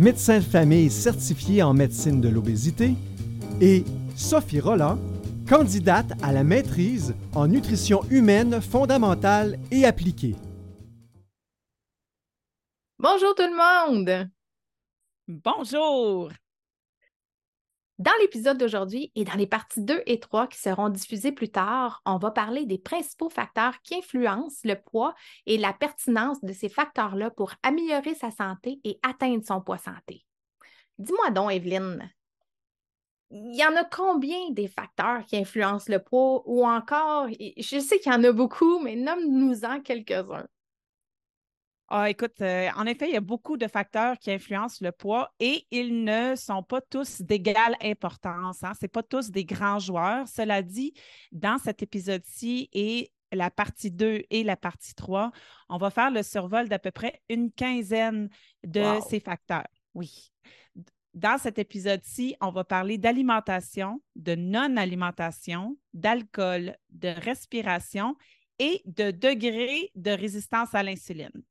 médecin de famille certifié en médecine de l'obésité, et Sophie Roland, candidate à la maîtrise en nutrition humaine fondamentale et appliquée. Bonjour tout le monde! Bonjour! Dans l'épisode d'aujourd'hui et dans les parties 2 et 3 qui seront diffusées plus tard, on va parler des principaux facteurs qui influencent le poids et la pertinence de ces facteurs-là pour améliorer sa santé et atteindre son poids santé. Dis-moi donc, Evelyne, il y en a combien des facteurs qui influencent le poids ou encore, je sais qu'il y en a beaucoup, mais nomme-nous-en quelques-uns. Ah, écoute, euh, en effet, il y a beaucoup de facteurs qui influencent le poids et ils ne sont pas tous d'égale importance. Hein? Ce pas tous des grands joueurs. Cela dit, dans cet épisode-ci et la partie 2 et la partie 3, on va faire le survol d'à peu près une quinzaine de ces facteurs. Oui. Dans cet épisode-ci, on va parler d'alimentation, de non-alimentation, d'alcool, de respiration et de degré de résistance à l'insuline.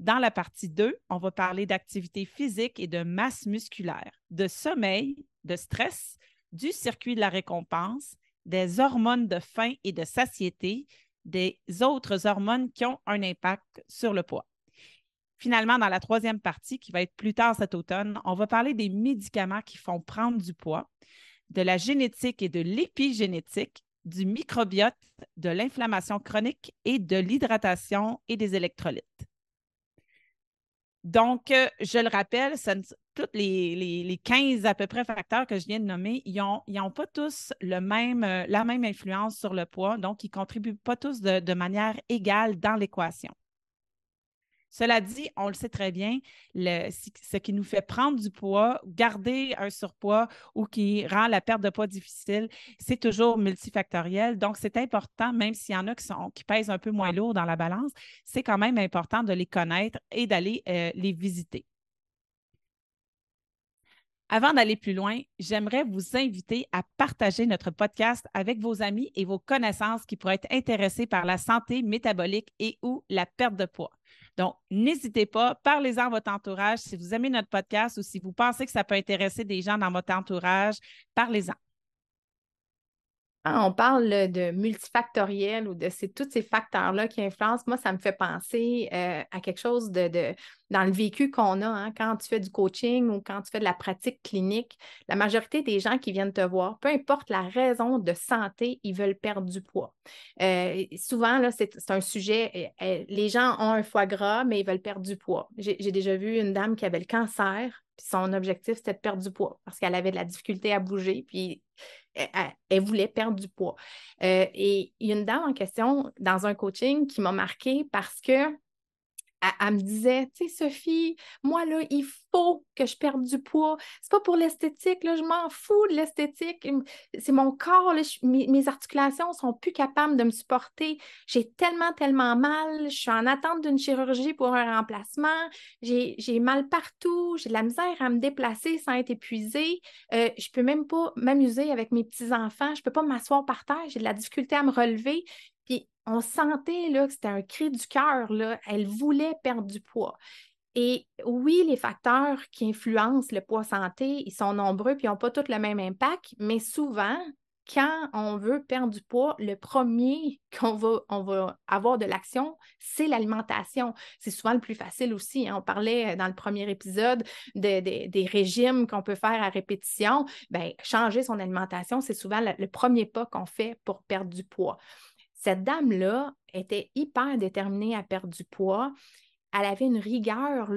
Dans la partie 2, on va parler d'activité physique et de masse musculaire, de sommeil, de stress, du circuit de la récompense, des hormones de faim et de satiété, des autres hormones qui ont un impact sur le poids. Finalement, dans la troisième partie, qui va être plus tard cet automne, on va parler des médicaments qui font prendre du poids, de la génétique et de l'épigénétique, du microbiote, de l'inflammation chronique et de l'hydratation et des électrolytes. Donc, euh, je le rappelle, tous les, 15 à peu près facteurs que je viens de nommer, ils n'ont pas tous euh, la même influence sur le poids, donc ils ne contribuent pas tous de manière égale dans l'équation. Cela dit, on le sait très bien, ce qui nous fait prendre du poids, garder un surpoids ou qui rend la perte de poids difficile, c'est toujours multifactoriel. Donc, c'est important, même s'il y en a qui, pèsent un peu moins lourd dans la balance, c'est quand même important de les connaître et d'aller euh, les visiter. Avant d'aller plus loin, j'aimerais vous inviter à partager notre podcast avec vos amis et vos connaissances qui pourraient être intéressés par la santé métabolique et ou la perte de poids. Donc, n'hésitez pas, parlez-en à votre entourage. Si vous aimez notre podcast ou si vous pensez que ça peut intéresser des gens dans votre entourage, parlez-en. On parle de multifactoriel ou de tous ces facteurs-là qui influencent. Moi, ça me fait penser euh, à quelque chose de, dans le vécu qu'on a hein, quand tu fais du coaching ou quand tu fais de la pratique clinique, la majorité des gens qui viennent te voir, peu importe la raison de santé, ils veulent perdre du poids. Euh, souvent, c'est, un sujet, euh, euh, les gens ont un foie gras, mais ils veulent perdre du poids. J'ai, déjà vu une dame qui avait le cancer, puis son objectif, c'était de perdre du poids parce qu'elle avait de la difficulté à bouger, elle, voulait perdre du poids. et il y a une dame en question dans un coaching qui m'a marqué parce que elle, me disait, tu sais, Sophie, moi, là, il faut que je perde du poids. C'est pas pour l'esthétique, là, je m'en fous de l'esthétique. C'est mon corps, mes, articulations sont plus capables de me supporter. J'ai tellement, tellement mal. Je suis en attente d'une chirurgie pour un remplacement. J'ai mal partout. J'ai de la misère à me déplacer sans être épuisée. Euh, je peux même pas m'amuser avec mes petits-enfants. Je peux pas m'asseoir par terre. J'ai de la difficulté à me relever on sentait là, que c'était un cri du cœur. Elle voulait perdre du poids. Et oui, les facteurs qui influencent le poids santé, ils sont nombreux puis ils n'ont pas tous le même impact, mais souvent, quand on veut perdre du poids, le premier qu'on va, avoir de l'action, c'est l'alimentation. C'est souvent le plus facile aussi. Hein. On parlait dans le premier épisode des régimes qu'on peut faire à répétition. Bien, changer son alimentation, c'est souvent le premier pas qu'on fait pour perdre du poids. Cette dame-là était hyper déterminée à perdre du poids. Elle avait une rigueur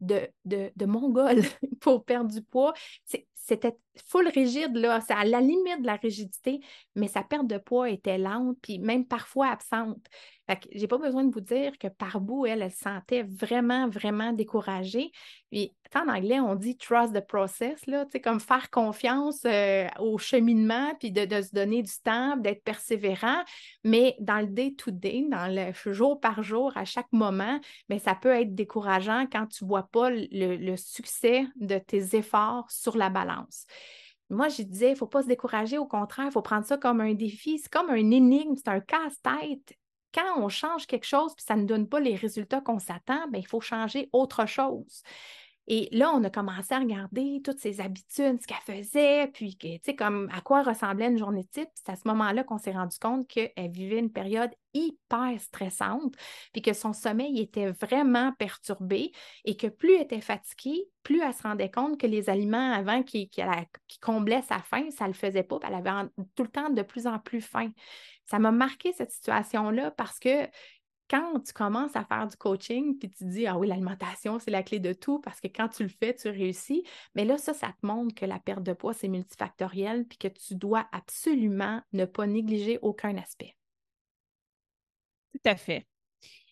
de, de mongole pour perdre du poids. C'était full rigide, là, c'est à la limite de la rigidité, mais sa perte de poids était lente, puis même parfois absente. Fait que j'ai pas besoin de vous dire que par bout, elle, elle se sentait vraiment, vraiment découragée. Puis, en anglais, on dit trust the process, là, comme faire confiance euh, au cheminement, puis de, se donner du temps, d'être persévérant. Mais dans le day-to-day, dans le jour par jour, à chaque moment, mais ça peut être décourageant quand tu vois pas le, le succès de tes efforts sur la balance. Moi, je disais, il ne faut pas se décourager, au contraire, il faut prendre ça comme un défi, c'est comme un énigme, c'est un casse-tête. Quand on change quelque chose puis ça ne donne pas les résultats qu'on s'attend, ben, il faut changer autre chose. Et là, on a commencé à regarder toutes ses habitudes, ce qu'elle faisait, puis tu sais, comme à quoi ressemblait une journée type. C'est à ce moment-là qu'on s'est rendu compte qu'elle vivait une période hyper stressante, puis que son sommeil était vraiment perturbé et que plus elle était fatiguée, plus elle se rendait compte que les aliments avant qui, qui, comblaient sa faim, ça ne le faisait pas, elle avait tout le temps de plus en plus faim. Ça m'a marqué cette situation-là parce que quand tu commences à faire du coaching, puis tu dis, ah oui, l'alimentation, c'est la clé de tout, parce que quand tu le fais, tu réussis, mais là, ça, ça te montre que la perte de poids, c'est multifactoriel, puis que tu dois absolument ne pas négliger aucun aspect. Tout à fait.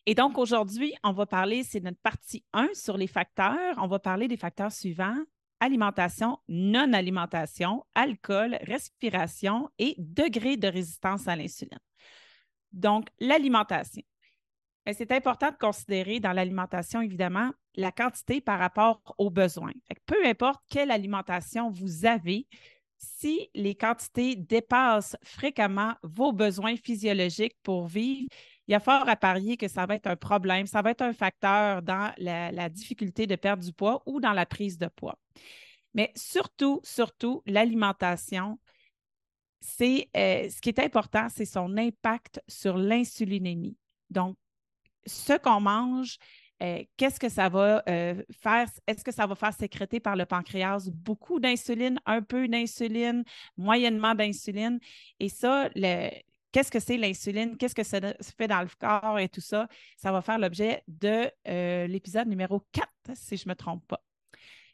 Et donc, aujourd'hui, on va parler, c'est notre partie 1 sur les facteurs. On va parler des facteurs suivants alimentation, non-alimentation, alcool, respiration et degré de résistance à l'insuline. Donc, l'alimentation. C'est important de considérer dans l'alimentation, évidemment, la quantité par rapport aux besoins. peu importe quelle alimentation vous avez, si les quantités dépassent fréquemment vos besoins physiologiques pour vivre, il y a fort à parier que ça va être un problème, ça va être un facteur dans la, difficulté de perdre du poids ou dans la prise de poids. Mais surtout, surtout, l'alimentation, c'est euh, ce qui est important, c'est son impact sur l'insulinémie. Donc, ce qu'on mange, euh, qu'est-ce que ça va euh, faire? Est-ce que ça va faire sécréter par le pancréas beaucoup d'insuline, un peu d'insuline, moyennement d'insuline? Et ça, qu'est-ce que c'est l'insuline? Qu'est-ce que ça fait dans le corps et tout ça? Ça va faire l'objet de euh, l'épisode numéro 4, si je ne me trompe pas.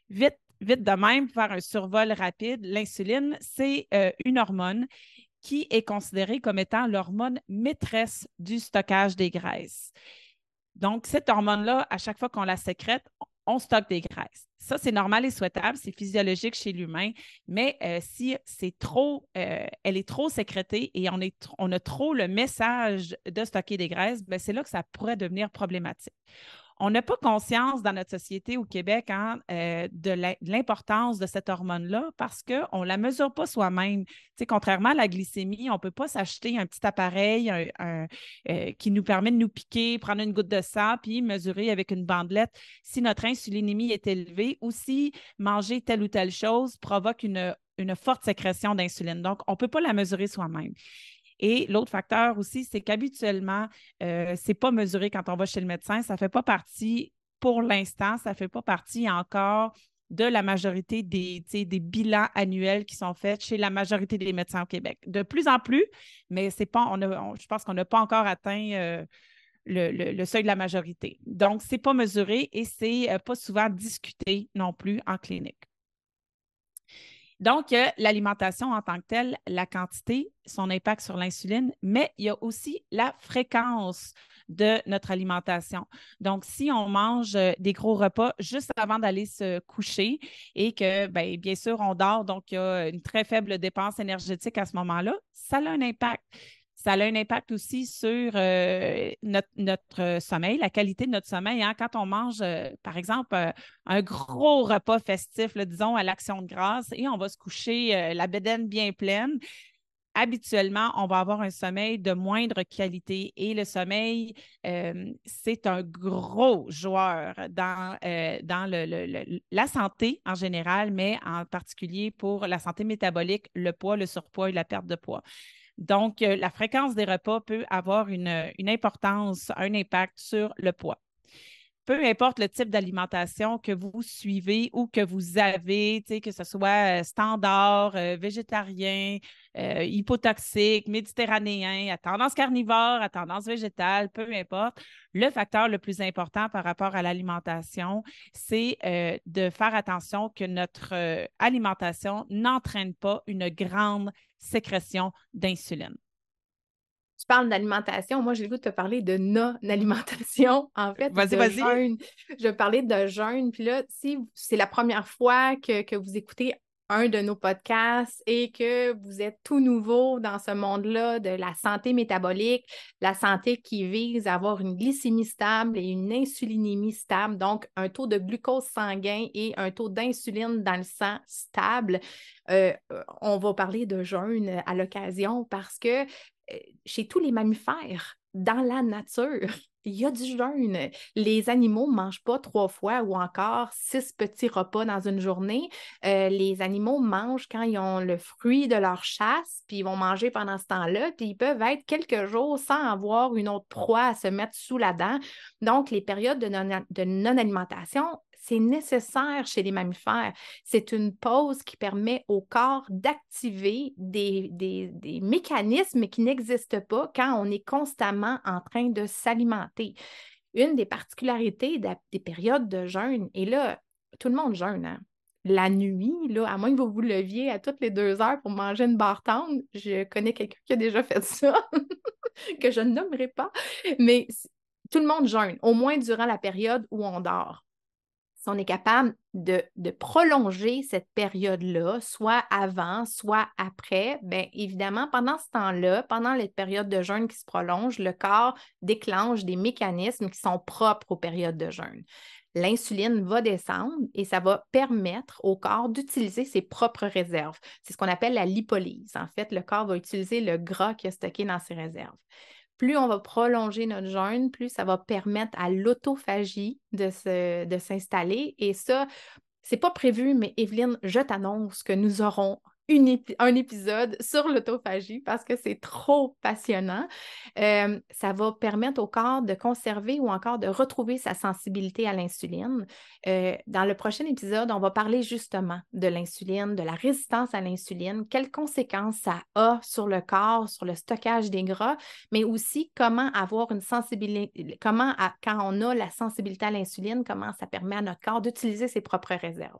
Vite, vite de même, pour faire un survol rapide, l'insuline, c'est une hormone qui est considérée comme étant l'hormone maîtresse du stockage des graisses. Donc, cette hormone-là, à chaque fois qu'on la sécrète, on stocke des graisses. Ça, c'est normal et souhaitable, c'est physiologique chez l'humain, mais euh, si c'est trop, euh, elle est trop sécrétée et on, on a trop le message de stocker des graisses, ben, c'est là que ça pourrait devenir problématique on n'a pas conscience dans notre société au Québec hein, euh, de l'importance de cette hormone-là parce qu'on ne la mesure pas soi-même. contrairement à la glycémie, on ne peut pas s'acheter un petit appareil euh, qui nous permet de nous piquer, prendre une goutte de sang, puis mesurer avec une bandelette si notre insulinémie est élevée ou si manger telle ou telle chose provoque une, une forte sécrétion d'insuline. Donc, on ne peut pas la mesurer soi-même. Et l'autre facteur aussi, c'est qu'habituellement, euh, ce n'est pas mesuré quand on va chez le médecin. Ça ne fait pas partie, pour l'instant, ça fait pas partie encore de la majorité des, bilans annuels qui sont faits chez la majorité des médecins au Québec. De plus en plus, mais c'est pas, on je pense qu'on n'a pas encore atteint euh, le, seuil de la majorité. Donc, ce n'est pas mesuré et ce n'est euh, pas souvent discuté non plus en clinique. Donc, l'alimentation en tant que telle, la quantité, son impact sur l'insuline, mais il y a aussi la fréquence de notre alimentation. Donc, si on mange euh, des gros repas juste avant d'aller se coucher et que, bien, bien sûr, on dort, donc il y a une très faible dépense énergétique à ce moment-là, ça a un impact ça a un impact aussi sur euh, notre, sommeil, la qualité de notre sommeil. Hein. Quand on mange, euh, par exemple, euh, un gros repas festif, disons, à l'action de grâce, et on va se coucher la bédaine bien pleine, habituellement, on va avoir un sommeil de moindre qualité. Et le sommeil, c'est un gros joueur dans la santé en général, mais en particulier pour la santé métabolique, le poids, le surpoids et la perte de poids. Donc, euh, la fréquence des repas peut avoir une, importance, un impact sur le poids. peu importe le type d'alimentation que vous suivez ou que vous avez, que ce soit euh, standard, euh, végétarien, hypotoxique, méditerranéen, à tendance carnivore, à tendance végétale, peu importe, le facteur le plus important par rapport à l'alimentation, c'est de faire attention que notre alimentation n'entraîne pas une grande sécrétion d'insuline tu parles d'alimentation. Moi, j'ai le goût de te parler de non-alimentation, en fait. Vas-y, vas-y. Je vais parler de jeûne. Puis là, si c'est la première fois que, que, vous écoutez un de nos podcasts et que vous êtes tout nouveau dans ce monde-là de la santé métabolique, la santé qui vise à avoir une glycémie stable et une insulinémie stable, donc un taux de glucose sanguin et un taux d'insuline dans le sang stable. Euh, on va parler de jeûne à l'occasion parce que euh, chez tous les mammifères, dans la nature, il y a du jeûne. Les animaux ne mangent pas trois fois ou encore six petits repas dans une journée. Euh, les animaux mangent quand ils ont le fruit de leur chasse, puis ils vont manger pendant ce temps-là, puis ils peuvent être quelques jours sans avoir une autre proie à se mettre sous la dent. Donc, les périodes de non-alimentation, c'est nécessaire chez les mammifères. C'est une pause qui permet au corps d'activer des, mécanismes qui n'existent pas quand on est constamment en train de s'alimenter. Une des particularités des périodes de jeûne, et là, tout le monde jeûne, hein? la nuit, là, à moins que vous vous leviez à toutes les deux heures pour manger une barre tendre, je connais quelqu'un qui a déjà fait ça, que je ne nommerai pas, mais tout le monde jeûne, au moins durant la période où on dort si on est capable de, prolonger cette période-là, soit avant, soit après, bien évidemment, pendant ce temps-là, pendant les périodes de jeûne qui se prolongent, le corps déclenche des mécanismes qui sont propres aux périodes de jeûne. L'insuline va descendre et ça va permettre au corps d'utiliser ses propres réserves. C'est ce qu'on appelle la lipolyse. En fait, le corps va utiliser le gras qui est stocké dans ses réserves plus on va prolonger notre jeûne, plus ça va permettre à l'autophagie de, s'installer. Et ça, c'est pas prévu, mais Evelyne, je t'annonce que nous aurons un épisode sur l'autophagie parce que c'est trop passionnant. Euh, ça va permettre au corps de conserver ou encore de retrouver sa sensibilité à l'insuline. Euh, dans le prochain épisode, on va parler justement de l'insuline, de la résistance à l'insuline, quelles conséquences ça a sur le corps, sur le stockage des gras, mais aussi comment avoir une sensibilité, comment quand on a la sensibilité à l'insuline, comment ça permet à notre corps d'utiliser ses propres réserves.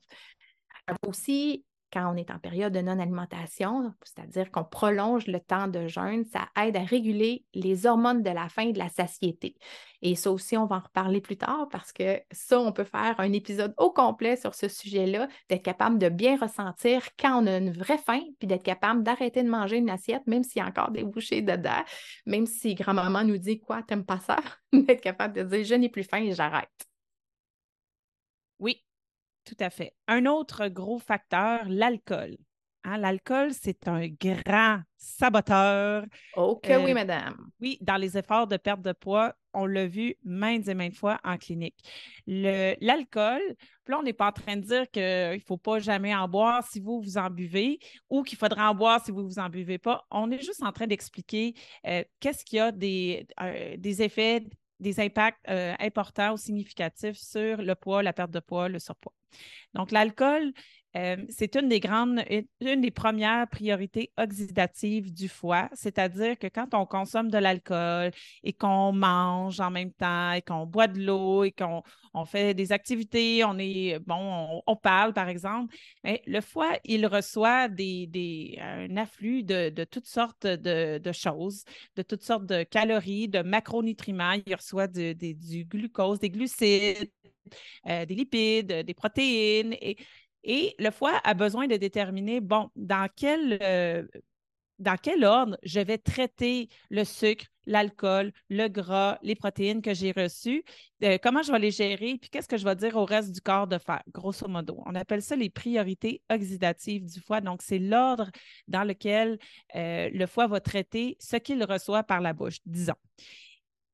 Aussi, quand on est en période de non-alimentation, c'est-à-dire qu'on prolonge le temps de jeûne, ça aide à réguler les hormones de la faim et de la satiété. Et ça aussi, on va en reparler plus tard parce que ça, on peut faire un épisode au complet sur ce sujet-là, d'être capable de bien ressentir quand on a une vraie faim, puis d'être capable d'arrêter de manger une assiette, même s'il y a encore des bouchées dedans, même si grand-maman nous dit quoi, t'aimes pas ça, d'être capable de dire je n'ai plus faim et j'arrête. Oui, tout à fait. Un autre gros facteur, l'alcool. Hein, l'alcool, c'est un grand saboteur. Ok, oui, euh, madame. Oui, dans les efforts de perte de poids, on l'a vu maintes et maintes fois en clinique. L'alcool, là, on n'est pas en train de dire qu'il ne faut pas jamais en boire si vous vous en buvez ou qu'il faudra en boire si vous ne vous en buvez pas. On est juste en train d'expliquer euh, qu'est-ce qu'il y a des, euh, des effets des impacts euh, importants ou significatifs sur le poids, la perte de poids, le surpoids. Donc, l'alcool, euh, c'est une des grandes, une des premières priorités oxydatives du foie, c'est-à-dire que quand on consomme de l'alcool et qu'on mange en même temps et qu'on boit de l'eau et qu'on fait des activités, on est bon, on, parle par exemple, mais le foie il reçoit des, un afflux de, toutes sortes de, choses, de toutes sortes de calories, de macronutriments. Il reçoit du glucose, des glucides, euh, des lipides, des protéines et et le foie a besoin de déterminer, bon, dans quel, euh, dans quel ordre je vais traiter le sucre, l'alcool, le gras, les protéines que j'ai reçues, euh, comment je vais les gérer, puis qu'est-ce que je vais dire au reste du corps de faire, grosso modo. On appelle ça les priorités oxydatives du foie. Donc, c'est l'ordre dans lequel euh, le foie va traiter ce qu'il reçoit par la bouche, disons.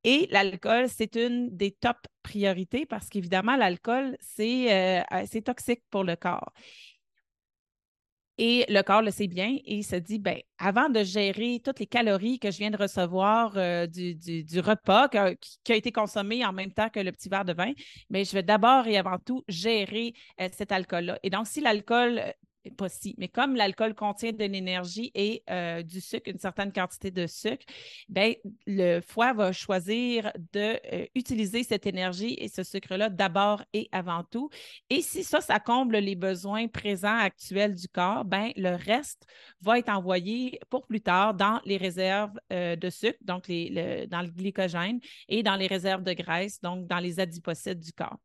Et l'alcool, c'est une des top priorités parce qu'évidemment, l'alcool, c'est euh, euh, toxique pour le corps. Et le corps le sait bien et il se dit, ben, avant de gérer toutes les calories que je viens de recevoir euh, du, repas qui, a été consommé en même temps que le petit verre de vin, mais je vais d'abord et avant tout gérer cet alcool-là. Et donc, si l'alcool pas si, mais comme l'alcool contient de l'énergie et euh, du sucre, une certaine quantité de sucre, bien, le foie va choisir d'utiliser euh, cette énergie et ce sucre-là d'abord et avant tout. Et si ça, ça comble les besoins présents actuels du corps, bien, le reste va être envoyé pour plus tard dans les réserves euh, de sucre, donc les, dans le glycogène, et dans les réserves de graisse, donc dans les adipocytes du corps.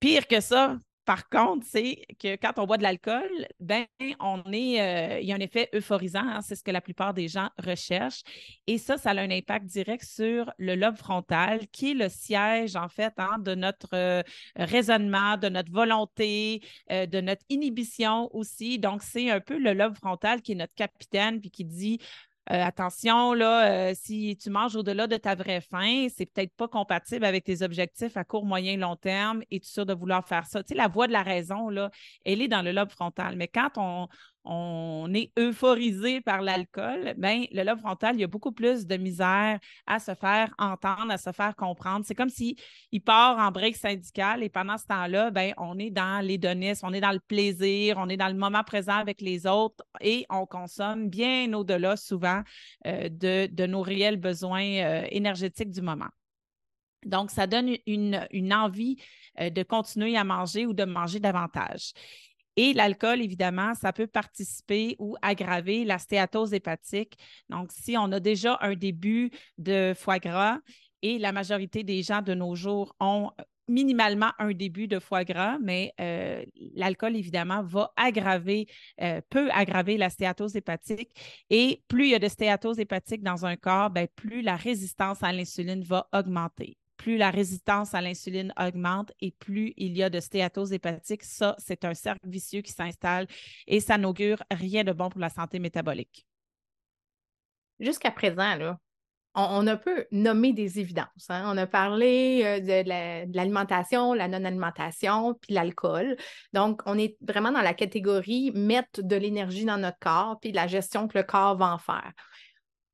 Pire que ça, par contre, c'est que quand on boit de l'alcool, ben, on est, euh, il y a un effet euphorisant, hein, c'est ce que la plupart des gens recherchent. Et ça, ça a un impact direct sur le lobe frontal, qui est le siège, en fait, hein, de notre euh, raisonnement, de notre volonté, euh, de notre inhibition aussi. Donc, c'est un peu le lobe frontal qui est notre capitaine, puis qui dit euh, attention, là, euh, si tu manges au-delà de ta vraie faim, c'est peut-être pas compatible avec tes objectifs à court, moyen, long terme. et tu sûr de vouloir faire ça? Tu sais, la voix de la raison, là, elle est dans le lobe frontal. Mais quand on, on est euphorisé par l'alcool, ben, le lobe frontal, il y a beaucoup plus de misère à se faire entendre, à se faire comprendre. C'est comme s'il il part en break syndical et pendant ce temps-là, ben, on est dans l'hédonisme, on est dans le plaisir, on est dans le moment présent avec les autres et on consomme bien au-delà souvent euh, de, nos réels besoins euh, énergétiques du moment. Donc, ça donne une, envie euh, de continuer à manger ou de manger davantage. Et l'alcool, évidemment, ça peut participer ou aggraver la stéatose hépatique. Donc, si on a déjà un début de foie gras et la majorité des gens de nos jours ont minimalement un début de foie gras, mais euh, l'alcool, évidemment, va aggraver, euh, peut aggraver la stéatose hépatique. Et plus il y a de stéatose hépatique dans un corps, ben, plus la résistance à l'insuline va augmenter plus la résistance à l'insuline augmente et plus il y a de stéatose hépatique. Ça, c'est un cercle vicieux qui s'installe et ça n'augure rien de bon pour la santé métabolique. Jusqu'à présent, là, on, a peu nommé des évidences. Hein. On a parlé euh, de l'alimentation, la, non-alimentation, puis l'alcool. Donc, on est vraiment dans la catégorie mettre de l'énergie dans notre corps, puis la gestion que le corps va en faire.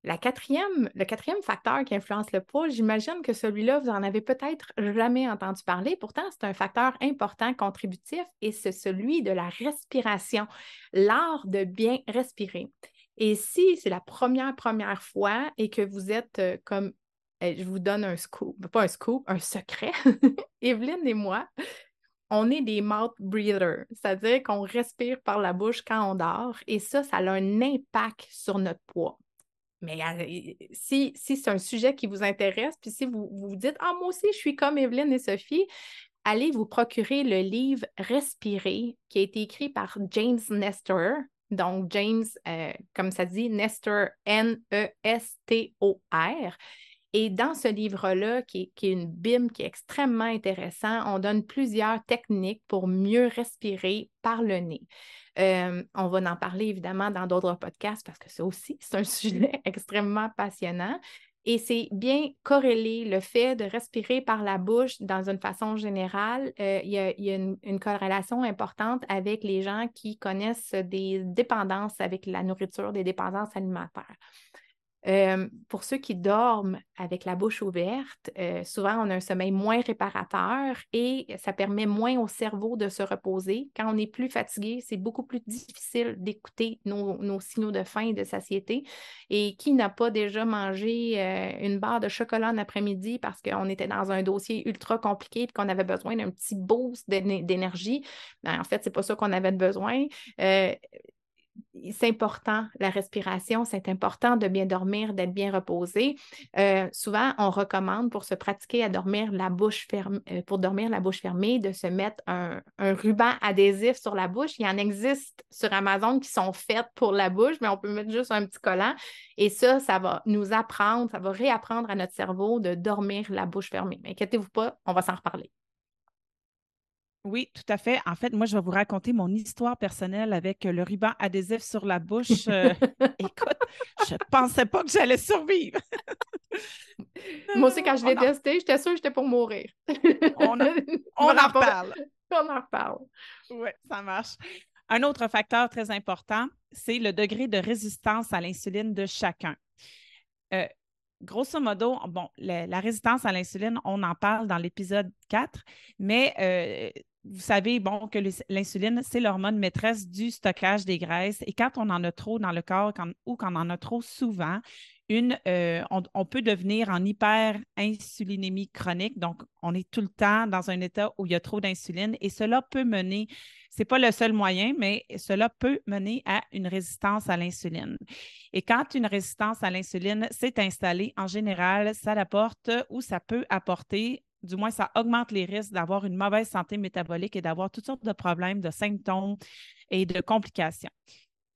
Le quatrième facteur qui influence le poids, j'imagine que celui-là, vous n'en avez peut-être jamais entendu parler. Pourtant, c'est un facteur important contributif et c'est celui de la respiration, l'art de bien respirer. Et si c'est la première, première fois et que vous êtes euh, comme, eh, je vous donne un scoop, pas un scoop, un secret, Evelyne et moi, on est des mouth breathers, c'est-à-dire qu'on respire par la bouche quand on dort et ça, ça a un impact sur notre poids. Mais euh, si, c'est un sujet qui vous intéresse, puis si vous vous dites Ah, moi aussi, je suis comme Evelyne et Sophie, allez vous procurer le livre Respirer, qui a été écrit par James Nestor. Donc, James, euh, comme ça dit, Nestor, N-E-S-T-O-R. Et dans ce livre-là, qui, est une BIM qui est extrêmement intéressant, on donne plusieurs techniques pour mieux respirer par le nez. Euh, on va en parler évidemment dans d'autres podcasts parce que ça aussi, c'est un sujet extrêmement passionnant. Et c'est bien corrélé le fait de respirer par la bouche dans une façon générale. Euh, il y a, une, corrélation importante avec les gens qui connaissent des dépendances avec la nourriture, des dépendances alimentaires. Pour ceux qui dorment avec la bouche ouverte, souvent on a un sommeil moins réparateur et ça permet moins au cerveau de se reposer. Quand on est plus fatigué, c'est beaucoup plus difficile d'écouter nos, signaux de faim et de satiété. Et qui n'a pas déjà mangé une barre de chocolat en après-midi parce qu'on était dans un dossier ultra compliqué et qu'on avait besoin d'un petit boost d'énergie? Ben, en fait, c'est pas ça qu'on avait besoin c'est important, la respiration, c'est important de bien dormir, d'être bien reposé. Euh, souvent, on recommande pour se pratiquer à dormir la bouche fermée, euh, pour dormir la bouche fermée, de se mettre un, ruban adhésif sur la bouche. Il y en existe sur Amazon qui sont faites pour la bouche, mais on peut mettre juste un petit collant. Et ça, ça va nous apprendre, ça va réapprendre à notre cerveau de dormir la bouche fermée. Mais inquiétez-vous pas, on va s'en reparler. Oui, tout à fait. En fait, moi, je vais vous raconter mon histoire personnelle avec le ruban adhésif sur la bouche. Euh, écoute, je ne pensais pas que j'allais survivre. moi aussi, quand je l'ai testé, j'étais sûre que j'étais pour mourir. on, en reparle. On en reparle. Oui, ça marche. Un autre facteur très important, c'est le degré de résistance à l'insuline de chacun. Euh, grosso modo, bon, la, résistance à l'insuline, on en parle dans l'épisode 4, mais euh, vous savez, bon, que l'insuline, c'est l'hormone maîtresse du stockage des graisses. Et quand on en a trop dans le corps ou quand on en a trop souvent, une, euh, on, peut devenir en hyperinsulinémie chronique. Donc, on est tout le temps dans un état où il y a trop d'insuline et cela peut mener, ce n'est pas le seul moyen, mais cela peut mener à une résistance à l'insuline. Et quand une résistance à l'insuline s'est installée, en général, ça apporte ou ça peut apporter du moins, ça augmente les risques d'avoir une mauvaise santé métabolique et d'avoir toutes sortes de problèmes, de symptômes et de complications.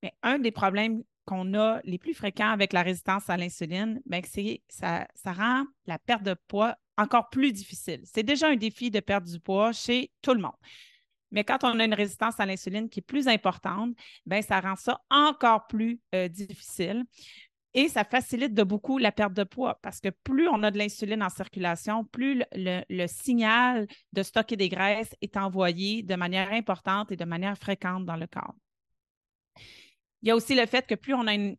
Mais un des problèmes qu'on a les plus fréquents avec la résistance à l'insuline, ben, c'est ça, ça rend la perte de poids encore plus difficile. C'est déjà un défi de perdre du poids chez tout le monde. Mais quand on a une résistance à l'insuline qui est plus importante, ben, ça rend ça encore plus euh, difficile. Et ça facilite de beaucoup la perte de poids parce que plus on a de l'insuline en circulation, plus le, signal de stocker des graisses est envoyé de manière importante et de manière fréquente dans le corps. Il y a aussi le fait que plus on a une,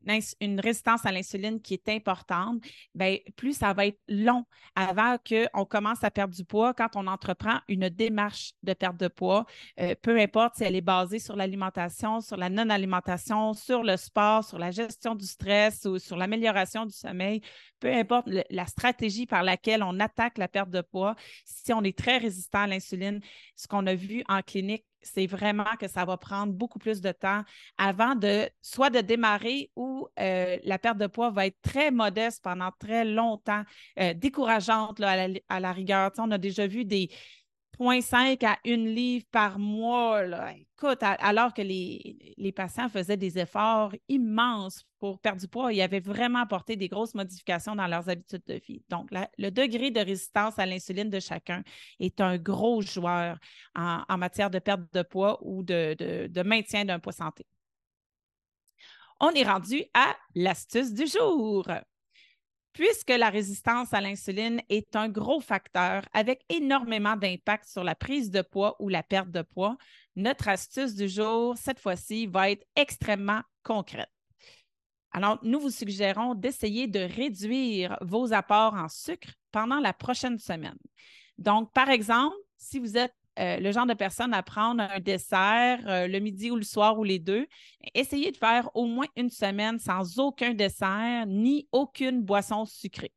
résistance à l'insuline qui est importante, bien, plus ça va être long avant qu'on commence à perdre du poids. Quand on entreprend une démarche de perte de poids, euh, peu importe si elle est basée sur l'alimentation, sur la non-alimentation, sur le sport, sur la gestion du stress ou sur l'amélioration du sommeil, peu importe la stratégie par laquelle on attaque la perte de poids, si on est très résistant à l'insuline, ce qu'on a vu en clinique c'est vraiment que ça va prendre beaucoup plus de temps avant de soit de démarrer ou euh, la perte de poids va être très modeste pendant très longtemps, euh, décourageante à, la, rigueur. on a déjà vu des, 0,5 à 1 livre par mois. Écoute, alors que les, patients faisaient des efforts immenses pour perdre du poids, ils avaient vraiment apporté des grosses modifications dans leurs habitudes de vie. Donc, le degré de résistance à l'insuline de chacun est un gros joueur en, matière de perte de poids ou de maintien d'un poids santé. On est rendu à l'astuce du jour. Puisque la résistance à l'insuline est un gros facteur avec énormément d'impact sur la prise de poids ou la perte de poids, notre astuce du jour, cette fois-ci, va être extrêmement concrète. Alors, nous vous suggérons d'essayer de réduire vos apports en sucre pendant la prochaine semaine. Donc, par exemple, si vous êtes euh, le genre de personne à prendre un dessert euh, le midi ou le soir ou les deux, essayez de faire au moins une semaine sans aucun dessert ni aucune boisson sucrée.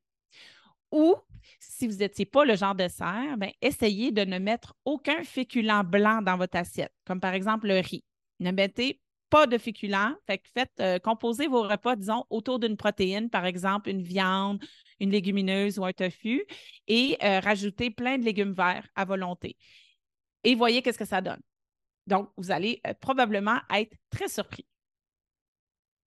Ou, si vous n'étiez pas le genre de dessert, ben, essayez de ne mettre aucun féculent blanc dans votre assiette, comme par exemple le riz. Ne mettez pas de féculents. Fait faites euh, composer vos repas, disons, autour d'une protéine, par exemple une viande, une légumineuse ou un tofu, et rajoutez plein de légumes verts à volonté et voyez qu'est-ce que ça donne. Donc, vous allez euh, probablement être très surpris.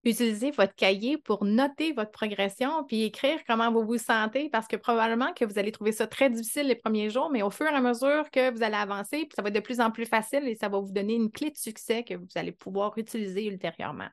Utilisez votre cahier pour noter votre progression puis écrire comment vous vous sentez parce que probablement que vous allez trouver ça très difficile les premiers jours, mais au fur et à mesure que vous allez avancer, ça va être de plus en plus facile et ça va vous donner une clé de succès que vous allez pouvoir utiliser ultérieurement.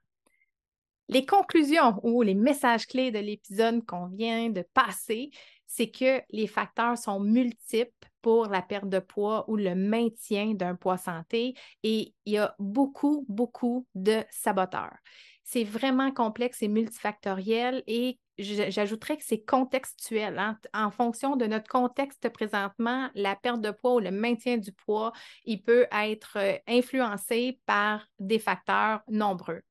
Les conclusions ou les messages clés de l'épisode qu'on vient de passer, c'est que les facteurs sont multiples pour la perte de poids ou le maintien d'un poids santé et il y a beaucoup, beaucoup de saboteurs. C'est vraiment complexe et multifactoriel et j'ajouterais que c'est contextuel. Hein. En fonction de notre contexte présentement, la perte de poids ou le maintien du poids, il peut être euh, influencé par des facteurs nombreux.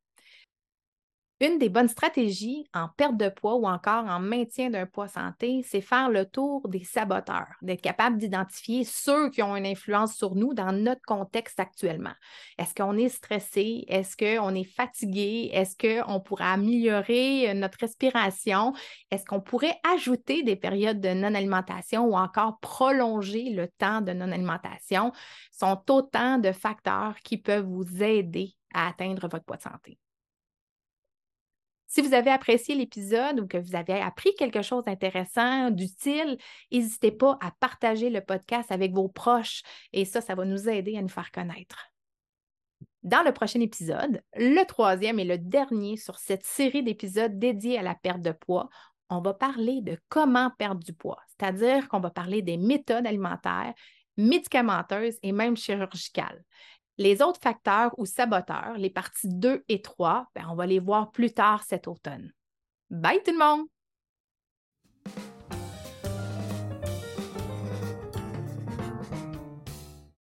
Une des bonnes stratégies en perte de poids ou encore en maintien d'un poids santé, c'est faire le tour des saboteurs, d'être capable d'identifier ceux qui ont une influence sur nous dans notre contexte actuellement. Est-ce qu'on est stressé? Est-ce qu'on est fatigué? Est-ce qu'on pourrait améliorer notre respiration? Est-ce qu'on pourrait ajouter des périodes de non-alimentation ou encore prolonger le temps de non-alimentation? Sont autant de facteurs qui peuvent vous aider à atteindre votre poids de santé. Si vous avez apprécié l'épisode ou que vous avez appris quelque chose d'intéressant, d'utile, n'hésitez pas à partager le podcast avec vos proches et ça, ça va nous aider à nous faire connaître. Dans le prochain épisode, le troisième et le dernier sur cette série d'épisodes dédiés à la perte de poids, on va parler de comment perdre du poids, c'est-à-dire qu'on va parler des méthodes alimentaires, médicamenteuses et même chirurgicales. Les autres facteurs ou saboteurs, les parties 2 et 3, ben, on va les voir plus tard cet automne. Bye tout le monde!